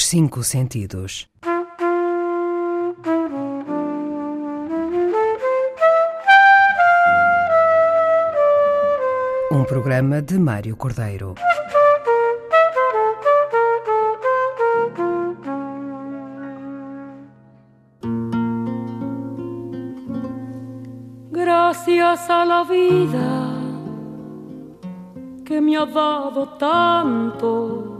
os cinco sentidos. Um programa de Mário Cordeiro. Gracias a la vida que me ha dado tanto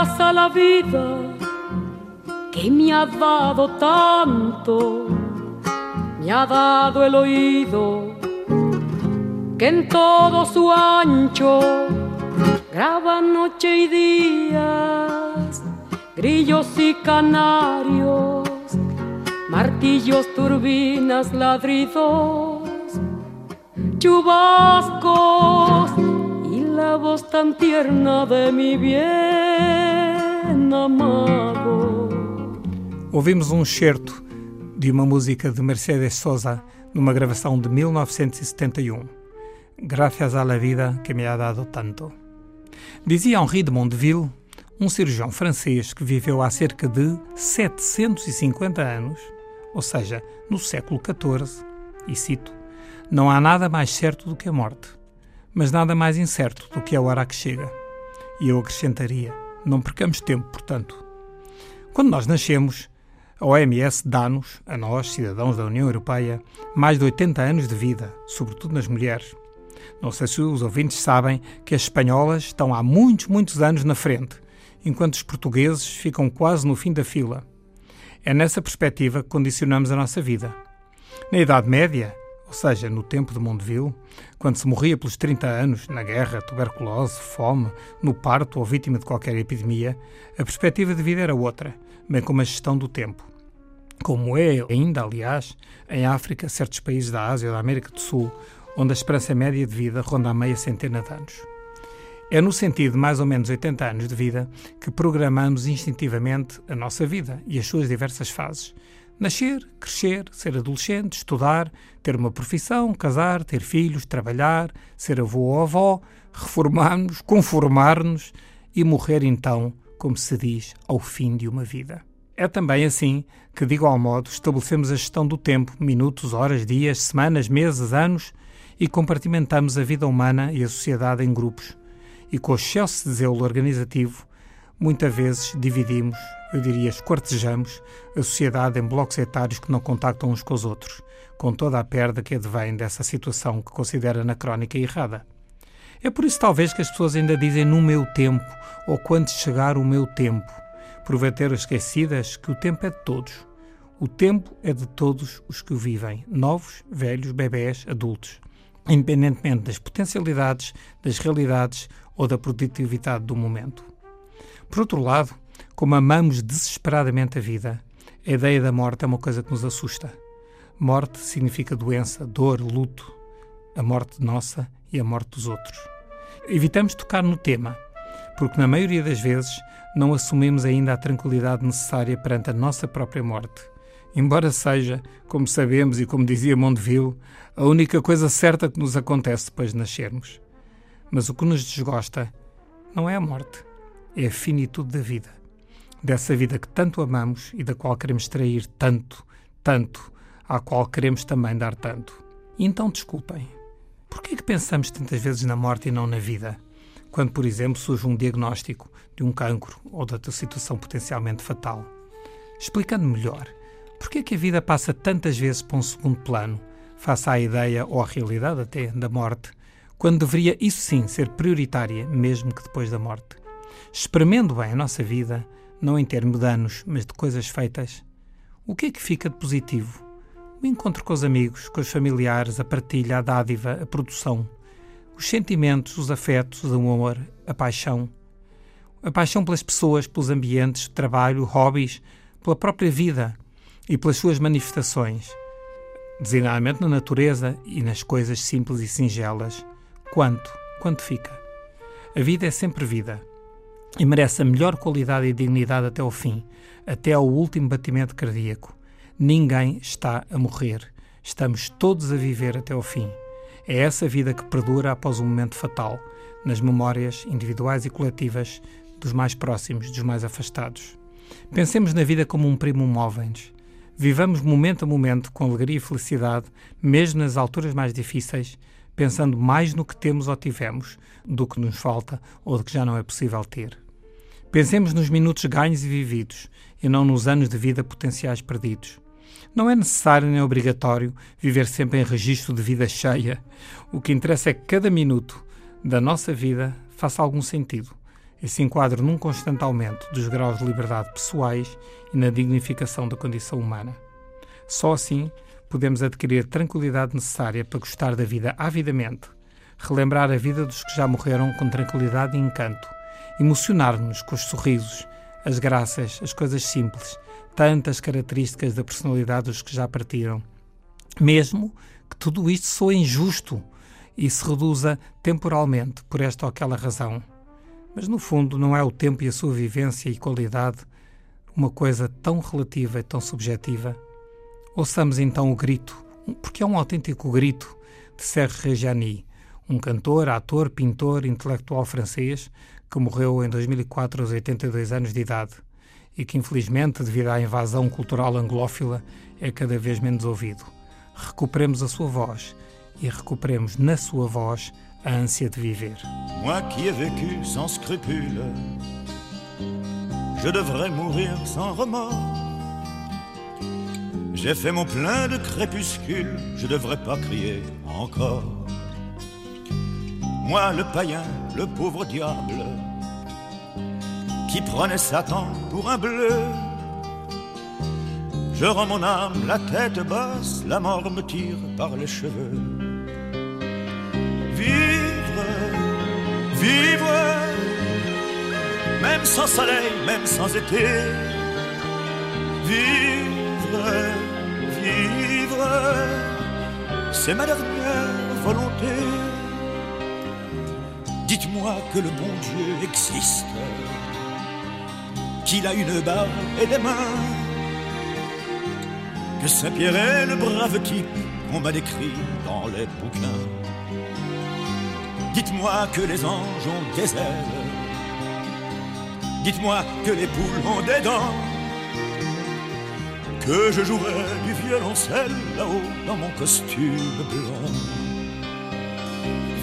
Gracias a la vida que me ha dado tanto, me ha dado el oído que en todo su ancho graba noche y días, grillos y canarios, martillos, turbinas, ladridos, chubascos la voz tan tierna de mi bien. Ouvimos um excerto de uma música de Mercedes Sosa numa gravação de 1971. Gracias a la vida que me ha dado tanto. Dizia Henri de Mondeville, um cirurgião francês que viveu há cerca de 750 anos, ou seja, no século XIV, e cito: Não há nada mais certo do que a morte mas nada mais incerto do que a hora que chega. E eu acrescentaria: não percamos tempo, portanto. Quando nós nascemos, a OMS dá-nos, a nós, cidadãos da União Europeia, mais de 80 anos de vida, sobretudo nas mulheres. Não sei se os ouvintes sabem que as espanholas estão há muitos, muitos anos na frente, enquanto os portugueses ficam quase no fim da fila. É nessa perspectiva que condicionamos a nossa vida. Na Idade Média, ou seja, no tempo de Mondeville, quando se morria pelos 30 anos, na guerra, tuberculose, fome, no parto ou vítima de qualquer epidemia, a perspectiva de vida era outra, bem como a gestão do tempo. Como é ainda, aliás, em África, certos países da Ásia ou da América do Sul, onde a esperança média de vida ronda a meia centena de anos. É no sentido de mais ou menos 80 anos de vida que programamos instintivamente a nossa vida e as suas diversas fases, Nascer, crescer, ser adolescente, estudar, ter uma profissão, casar, ter filhos, trabalhar, ser avô ou avó, reformar-nos, conformar-nos e morrer então, como se diz, ao fim de uma vida. É também assim que, de igual modo, estabelecemos a gestão do tempo, minutos, horas, dias, semanas, meses, anos e compartimentamos a vida humana e a sociedade em grupos. E com o excesso de zelo organizativo, muitas vezes dividimos eu diria, esquartejamos a sociedade em blocos etários que não contactam uns com os outros, com toda a perda que advém dessa situação que considera anacrónica e errada. É por isso, talvez, que as pessoas ainda dizem no meu tempo ou quando chegar o meu tempo, por esquecidas que o tempo é de todos. O tempo é de todos os que o vivem, novos, velhos, bebés, adultos, independentemente das potencialidades, das realidades ou da produtividade do momento. Por outro lado, como amamos desesperadamente a vida, a ideia da morte é uma coisa que nos assusta. Morte significa doença, dor, luto. A morte nossa e a morte dos outros. Evitamos tocar no tema, porque na maioria das vezes não assumimos ainda a tranquilidade necessária perante a nossa própria morte. Embora seja, como sabemos e como dizia Mondeville, a única coisa certa que nos acontece depois de nascermos. Mas o que nos desgosta não é a morte, é a finitude da vida dessa vida que tanto amamos e da qual queremos extrair tanto, tanto, à qual queremos também dar tanto. E então desculpem, por que é que pensamos tantas vezes na morte e não na vida? Quando, por exemplo, surge um diagnóstico de um cancro ou de outra situação potencialmente fatal. Explicando melhor, por que é que a vida passa tantas vezes para um segundo plano, face à ideia ou à realidade até da morte, quando deveria isso sim ser prioritária, mesmo que depois da morte? Espremendo bem a nossa vida, não em termos de anos, mas de coisas feitas, o que é que fica de positivo? O encontro com os amigos, com os familiares, a partilha, a dádiva, a produção, os sentimentos, os afetos, o amor, a paixão. A paixão pelas pessoas, pelos ambientes, trabalho, hobbies, pela própria vida e pelas suas manifestações, designadamente na natureza e nas coisas simples e singelas. Quanto? Quanto fica? A vida é sempre vida e merece a melhor qualidade e dignidade até ao fim, até ao último batimento cardíaco. Ninguém está a morrer. Estamos todos a viver até ao fim. É essa vida que perdura após um momento fatal, nas memórias individuais e coletivas dos mais próximos, dos mais afastados. Pensemos na vida como um primo móveis. Vivamos momento a momento com alegria e felicidade, mesmo nas alturas mais difíceis, pensando mais no que temos ou tivemos do que nos falta ou do que já não é possível ter. Pensemos nos minutos ganhos e vividos e não nos anos de vida potenciais perdidos. Não é necessário nem obrigatório viver sempre em registro de vida cheia. O que interessa é que cada minuto da nossa vida faça algum sentido e se enquadre num constante aumento dos graus de liberdade pessoais e na dignificação da condição humana. Só assim podemos adquirir tranquilidade necessária para gostar da vida avidamente, relembrar a vida dos que já morreram com tranquilidade e encanto, emocionar-nos com os sorrisos, as graças, as coisas simples, tantas características da personalidade dos que já partiram. Mesmo que tudo isto soe injusto e se reduza temporalmente por esta ou aquela razão. Mas no fundo não é o tempo e a sua vivência e qualidade uma coisa tão relativa e tão subjetiva? Ouçamos então o grito, porque é um autêntico grito de Serge Reggiani, um cantor, ator, pintor, intelectual francês que morreu em 2004 aos 82 anos de idade e que, infelizmente, devido à invasão cultural anglófila, é cada vez menos ouvido. Recuperemos a sua voz e recuperemos na sua voz a ânsia de viver. Moi qui ai vécu sans scrupule, je devrais mourir sans remords. J'ai fait mon plein de crépuscule, je devrais pas crier encore. Moi le païen, le pauvre diable, qui prenait Satan pour un bleu. Je rends mon âme la tête basse, la mort me tire par les cheveux. Vivre, vivre, même sans soleil, même sans été. Vivre, c'est ma dernière volonté. Dites-moi que le bon Dieu existe qu'il a une barbe et des mains. Que Saint-Pierre est le brave type qu'on m'a décrit dans les bouquins. Dites-moi que les anges ont des ailes. Dites-moi que les poules ont des dents. Que je jouerai du violoncelle là-haut dans mon costume blanc.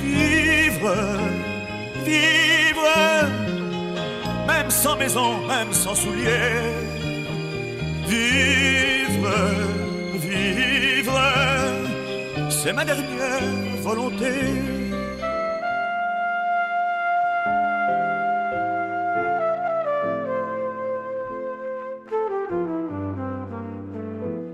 Vivre, vivre même sans maison, même sans souliers. Vivre, vivre, c'est ma dernière volonté.